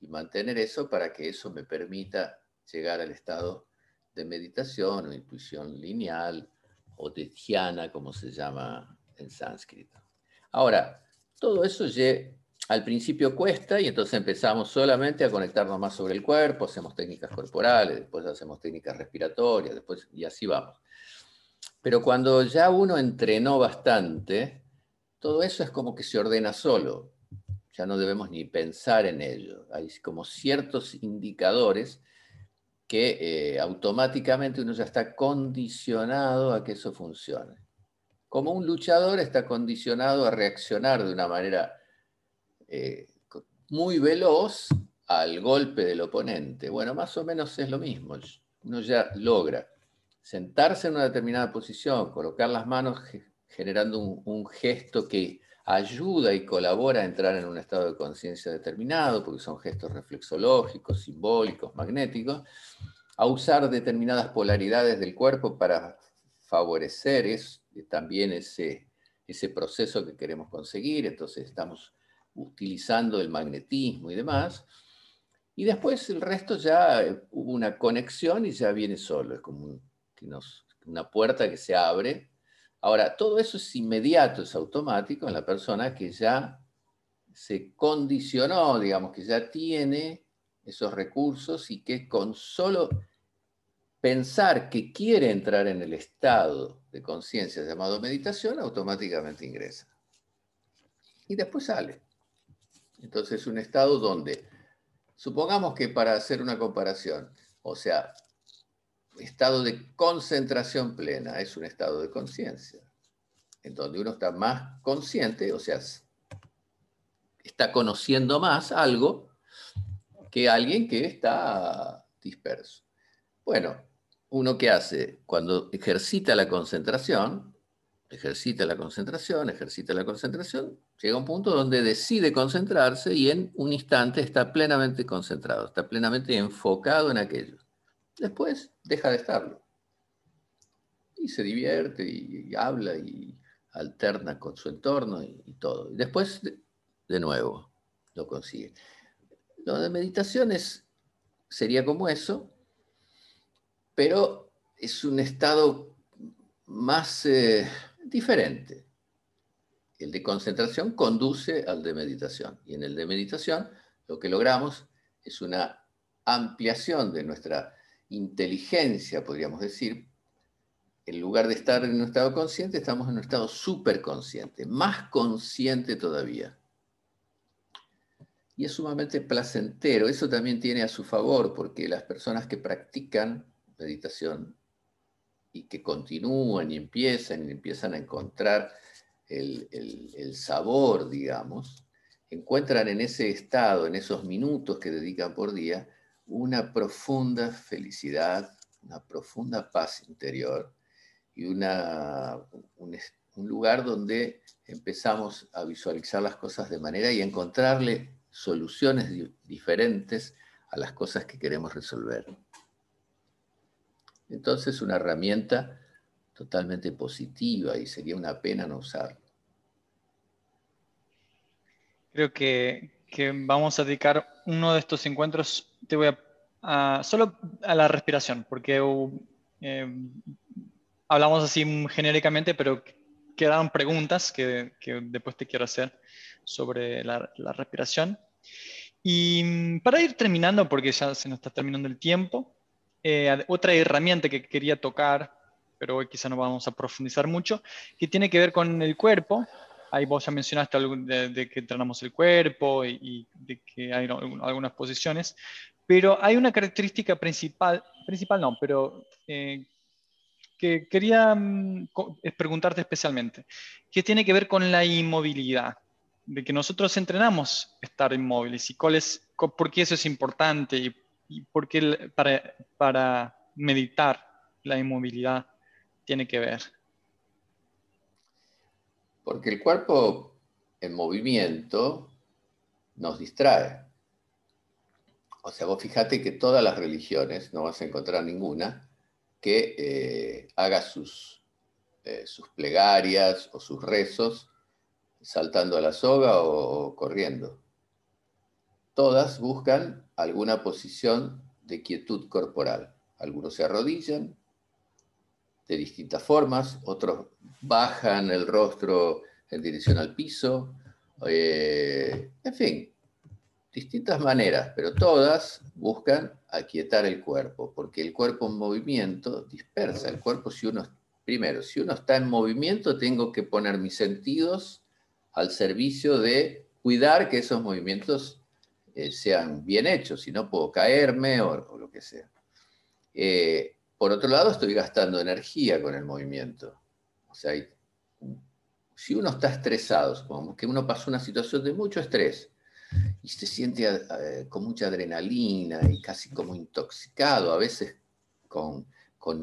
[SPEAKER 2] y mantener eso para que eso me permita llegar al estado de meditación o intuición lineal o de dhyana, como se llama en sánscrito. Ahora, todo eso al principio cuesta y entonces empezamos solamente a conectarnos más sobre el cuerpo, hacemos técnicas corporales, después hacemos técnicas respiratorias, después y así vamos. Pero cuando ya uno entrenó bastante, todo eso es como que se ordena solo ya no debemos ni pensar en ello. Hay como ciertos indicadores que eh, automáticamente uno ya está condicionado a que eso funcione. Como un luchador está condicionado a reaccionar de una manera eh, muy veloz al golpe del oponente. Bueno, más o menos es lo mismo. Uno ya logra sentarse en una determinada posición, colocar las manos generando un gesto que ayuda y colabora a entrar en un estado de conciencia determinado, porque son gestos reflexológicos, simbólicos, magnéticos, a usar determinadas polaridades del cuerpo para favorecer es, también ese, ese proceso que queremos conseguir, entonces estamos utilizando el magnetismo y demás, y después el resto ya eh, hubo una conexión y ya viene solo, es como una puerta que se abre Ahora, todo eso es inmediato, es automático en la persona que ya se condicionó, digamos, que ya tiene esos recursos y que con solo pensar que quiere entrar en el estado de conciencia llamado meditación, automáticamente ingresa. Y después sale. Entonces es un estado donde, supongamos que para hacer una comparación, o sea, estado de concentración plena, es un estado de conciencia, en donde uno está más consciente, o sea, está conociendo más algo que alguien que está disperso. Bueno, uno que hace cuando ejercita la concentración, ejercita la concentración, ejercita la concentración, llega a un punto donde decide concentrarse y en un instante está plenamente concentrado, está plenamente enfocado en aquello. Después deja de estarlo. Y se divierte y, habla y alterna con su entorno y, todo. Y después, de, nuevo, lo consigue. Lo de meditación sería como eso, pero es un estado más eh, diferente. El de concentración conduce al de meditación. Y en el de meditación lo que logramos es una ampliación de nuestra inteligencia, podríamos decir, en lugar de estar en un estado consciente, estamos en un estado superconsciente, más consciente todavía. Y es sumamente placentero. Eso también tiene a su favor, porque las personas que practican meditación y que continúan y empiezan y empiezan a encontrar el, sabor, digamos, encuentran en ese estado, en esos minutos que dedican por día, una profunda felicidad, una profunda paz interior y una, un, lugar donde empezamos a visualizar las cosas de manera y encontrarle soluciones diferentes a las cosas que queremos resolver. Entonces, una herramienta totalmente positiva y sería una pena no usarla.
[SPEAKER 1] Creo que, vamos a dedicar uno de estos encuentros, te voy a, solo a la respiración, porque eh, hablamos así genéricamente, pero quedaron preguntas que, después te quiero hacer sobre la, respiración. Y mm, para ir terminando, porque ya se nos está terminando el tiempo, eh, otra herramienta que quería tocar pero hoy quizá no vamos a profundizar mucho, que tiene que ver con el cuerpo. Ahí vos ya mencionaste de, que entrenamos el cuerpo y, de que hay algunas posiciones, pero hay una característica principal, principal no, pero eh, que quería mm, preguntarte especialmente, que tiene que ver con la inmovilidad, de que nosotros entrenamos estar inmóviles y cuál es, por qué eso es importante y, y por qué para, para meditar la inmovilidad tiene que ver?
[SPEAKER 2] Porque el cuerpo en movimiento nos distrae. O sea, vos fíjate que todas las religiones, no vas a encontrar ninguna, que eh, haga sus, eh, sus plegarias o sus rezos saltando a la soga o corriendo. Todas buscan alguna posición de quietud corporal. Algunos se arrodillan, de distintas formas, otros bajan el rostro en dirección al piso, eh, en fin, distintas maneras, pero todas buscan aquietar el cuerpo, porque el cuerpo en movimiento dispersa. El cuerpo, si uno, primero, si uno está en movimiento, tengo que poner mis sentidos al servicio de cuidar que esos movimientos eh, sean bien hechos, si no puedo caerme o, lo que sea. Eh, por otro lado, estoy gastando energía con el movimiento. O sea, si uno está estresado, como que uno pasa una situación de mucho estrés y se siente eh, con mucha adrenalina y casi como intoxicado, a veces con,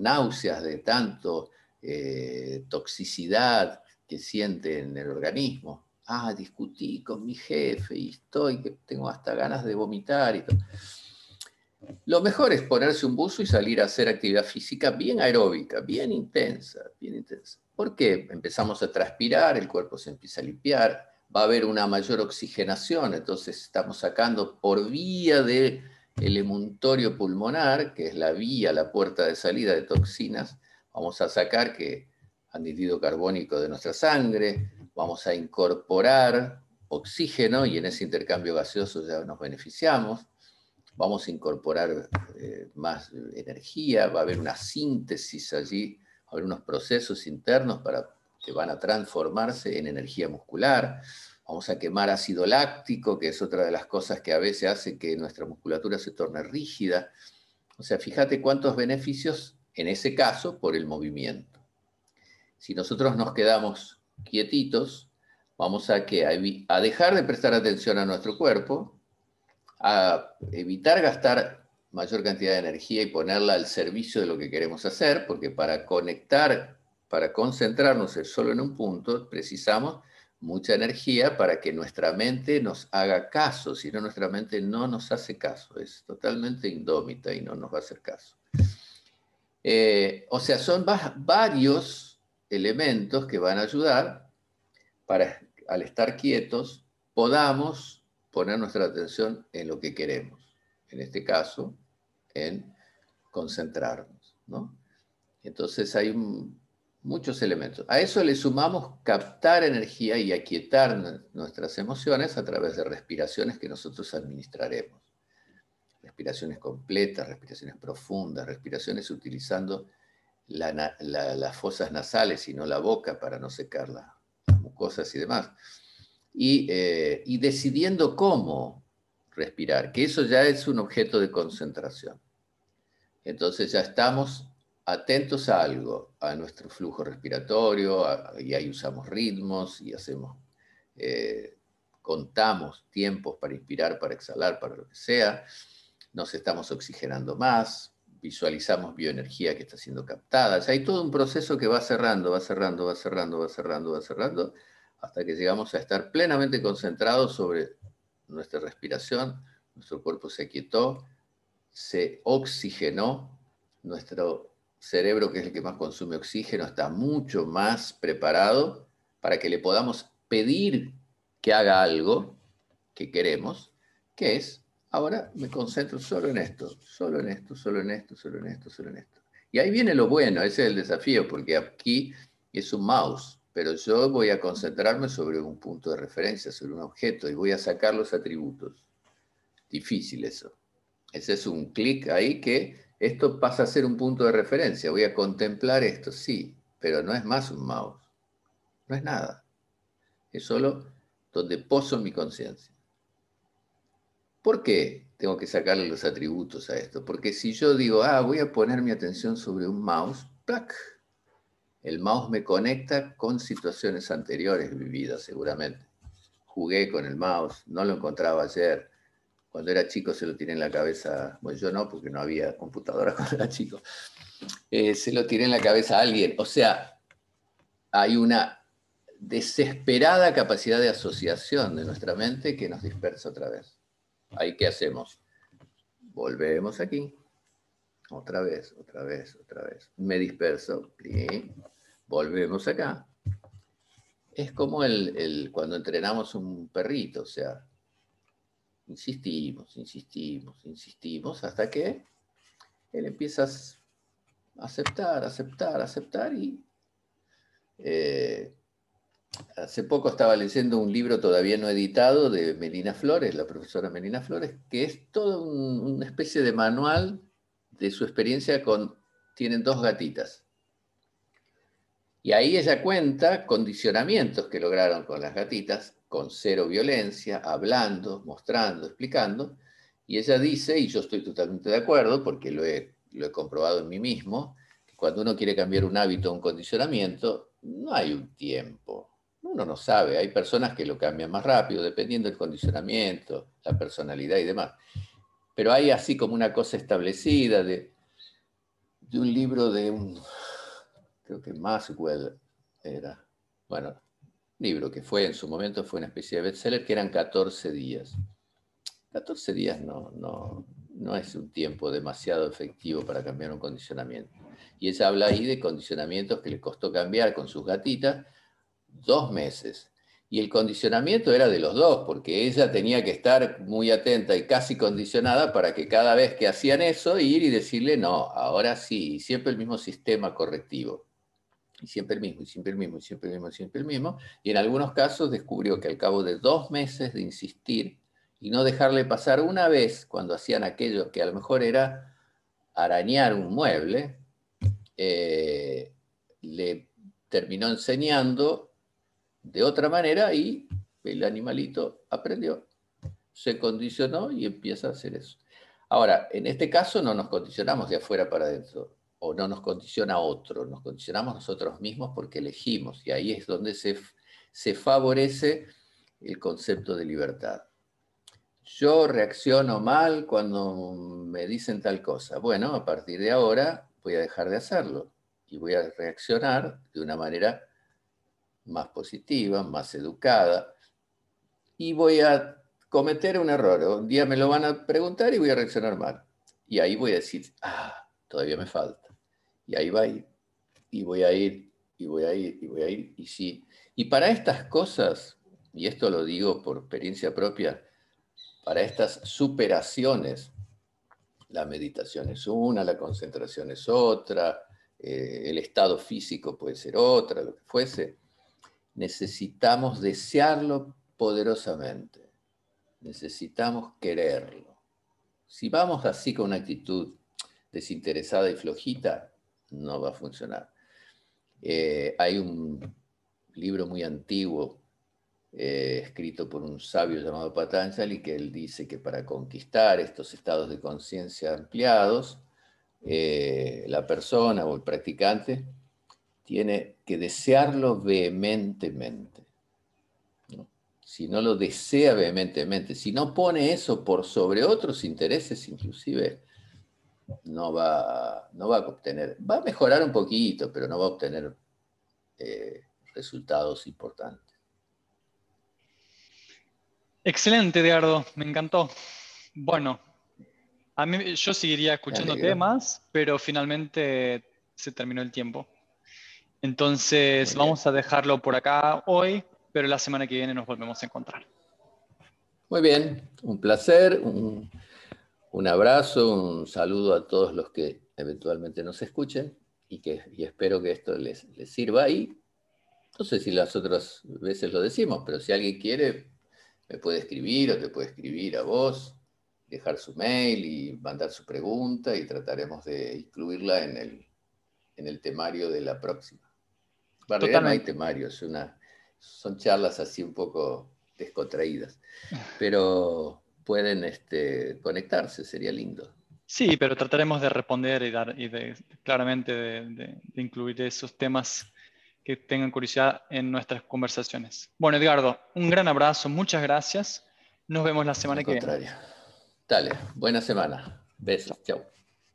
[SPEAKER 2] náuseas de tanto eh, toxicidad que siente en el organismo. Ah, discutí con mi jefe y estoy que tengo hasta ganas de vomitar y todo. Lo mejor es ponerse un buzo y salir a hacer actividad física bien aeróbica, bien intensa, bien intensa. ¿Por qué? Empezamos a transpirar, el cuerpo se empieza a limpiar, va a haber una mayor oxigenación, entonces estamos sacando por vía del el emuntorio pulmonar, que es la vía, la puerta de salida de toxinas, vamos a sacar que anhídrido carbónico de nuestra sangre, vamos a incorporar oxígeno y en ese intercambio gaseoso ya nos beneficiamos vamos a incorporar eh, más energía, va a haber una síntesis allí, va a haber unos procesos internos para, que van a transformarse en energía muscular, vamos a quemar ácido láctico, que es otra de las cosas que a veces hace que nuestra musculatura se torne rígida. O sea, fíjate cuántos beneficios en ese caso por el movimiento. Si nosotros nos quedamos quietitos, vamos a, que, a dejar de prestar atención a nuestro cuerpo, a evitar gastar mayor cantidad de energía y ponerla al servicio de lo que queremos hacer, porque para conectar, para concentrarnos solo en un punto, precisamos mucha energía para que nuestra mente nos haga caso, si no nuestra mente no nos hace caso, es totalmente indómita y no nos va a hacer caso. Eh, o sea, son varios elementos que van a ayudar para, al estar quietos, podamos poner nuestra atención en lo que queremos. En este caso, en concentrarnos. Entonces hay muchos elementos. A eso le sumamos captar energía y aquietar nuestras emociones a través de respiraciones que nosotros administraremos. Respiraciones completas, respiraciones profundas, respiraciones utilizando las fosas nasales y no la boca para no secar las mucosas y demás. Eh, y, decidiendo cómo respirar, que eso ya es un objeto de concentración. Entonces ya estamos atentos a algo, a nuestro flujo respiratorio, y ahí usamos ritmos y hacemos, eh, contamos tiempos para inspirar, para exhalar, para lo que sea, nos estamos oxigenando más, visualizamos bioenergía que está siendo captada. hay todo un proceso que va cerrando, va cerrando, va cerrando, va cerrando, va cerrando, hasta que llegamos a estar plenamente concentrados sobre nuestra respiración, nuestro cuerpo se aquietó, se oxigenó, nuestro cerebro, que es el que más consume oxígeno, está mucho más preparado para que le podamos pedir que haga algo que queremos, que es, ahora me concentro solo en esto, solo en esto, solo en esto, solo en esto, solo en esto. Y ahí viene lo bueno, ese es el desafío, porque aquí es un mouse, pero yo voy a concentrarme sobre un punto de referencia, sobre un objeto, y voy a sacar los atributos. Difícil eso. Ese es un clic ahí que esto pasa a ser un punto de referencia. Voy a contemplar esto, sí, pero no es más un mouse. No es nada. Es solo donde poso mi conciencia. ¿Por qué tengo que sacarle los atributos a esto? Porque si yo digo, ah, voy a poner mi atención sobre un mouse, ¡plac! El mouse me conecta con situaciones anteriores vividas seguramente. Jugué con el mouse, no lo encontraba ayer, cuando era chico se lo tiré en la cabeza, bueno, yo no, porque no había computadora cuando era chico. Eh, se lo tiré en la cabeza a alguien. O sea, hay una desesperada capacidad de asociación de nuestra mente que nos dispersa otra vez. Ahí, ¿qué hacemos? Volvemos aquí. Otra vez, otra vez, otra vez. Me disperso. Volvemos acá. Es como el, cuando entrenamos un perrito, o sea, Insistimos, insistimos, insistimos, hasta que él empieza a aceptar, aceptar, aceptar y eh, hace poco estaba leyendo un libro todavía no editado de Melina Flores, la profesora Melina Flores, que es toda una especie de manual de su experiencia con, tienen dos gatitas. Y ahí ella cuenta condicionamientos que lograron con las gatitas con cero violencia, hablando, mostrando, explicando. Y ella dice, y yo estoy totalmente de acuerdo, porque lo he, lo he comprobado en mí mismo, que cuando uno quiere cambiar un hábito o un condicionamiento, no hay un tiempo. Uno no sabe, hay personas que lo cambian más rápido, dependiendo del condicionamiento, la personalidad y demás. Pero hay así como una cosa establecida de, de un libro de un, creo que Maxwell era, bueno, libro que fue en su momento fue una especie de bestseller, que eran 14 días. 14 días no, no, no es un tiempo demasiado efectivo para cambiar un condicionamiento. Y ella habla ahí de condicionamientos que le costó cambiar con sus gatitas dos meses. Y el condicionamiento era de los dos, porque ella tenía que estar muy atenta y casi condicionada para que cada vez que hacían eso, ir y decirle, no, ahora sí, siempre el mismo sistema correctivo y siempre el mismo, y siempre el mismo, y siempre el mismo, y siempre el mismo. Y en algunos casos descubrió que al cabo de dos meses de insistir y no dejarle pasar una vez cuando hacían aquello que a lo mejor era arañar un mueble, eh, le terminó enseñando de otra manera y el animalito aprendió, se condicionó y empieza a hacer eso. Ahora, en este caso no nos condicionamos de afuera para adentro, o no nos condiciona otro, nos condicionamos nosotros mismos porque elegimos y ahí es donde se, se favorece el concepto de libertad. Yo reacciono mal cuando me dicen tal cosa. Bueno, a partir de ahora voy a dejar de hacerlo y voy a reaccionar de una manera más positiva, más educada y voy a cometer un error. Un día me lo van a preguntar y voy a reaccionar mal. Y ahí voy a decir, ah, todavía me falta y ahí va y voy a ir, y voy a ir, y voy a ir, y sí. Y para estas cosas, y esto lo digo por experiencia propia, para estas superaciones, la meditación es una, la concentración es otra, eh, el estado físico puede ser otra, lo que fuese, necesitamos desearlo poderosamente, necesitamos quererlo. Si vamos así con una actitud desinteresada y flojita, no va a funcionar. Eh, hay un libro muy antiguo eh, escrito por un sabio llamado Patanjali que él dice que para conquistar estos estados de conciencia ampliados eh, la persona o el practicante tiene que desearlo vehementemente. Si no lo desea vehementemente, si no pone eso por sobre otros intereses, inclusive, no va, no va a obtener, va a mejorar un poquito, pero no va a obtener eh, resultados importantes.
[SPEAKER 1] Excelente, Edgardo, me encantó. Bueno, a mí, yo seguiría escuchando temas, pero finalmente se terminó el tiempo. Entonces vamos a dejarlo por acá hoy, pero la semana que viene nos volvemos a encontrar.
[SPEAKER 2] Muy bien, un placer, un, abrazo, un saludo a todos los que eventualmente nos escuchen y, que, espero que esto les, les sirva. Y no sé si las otras veces lo decimos, pero si alguien quiere, me puede escribir o te puede escribir a vos dejar su mail y mandar su pregunta y trataremos de incluirla en el, en el temario de la próxima. Para no hay temario, una, son charlas así un poco descontraídas, pero pueden este, conectarse, sería lindo.
[SPEAKER 1] Sí, pero trataremos de responder y, dar, y de, claramente de, incluir esos temas que tengan curiosidad en nuestras conversaciones. Bueno, Edgardo, un gran abrazo, muchas gracias. Nos vemos la semana que viene.
[SPEAKER 2] Dale, buena semana. Besos, chao.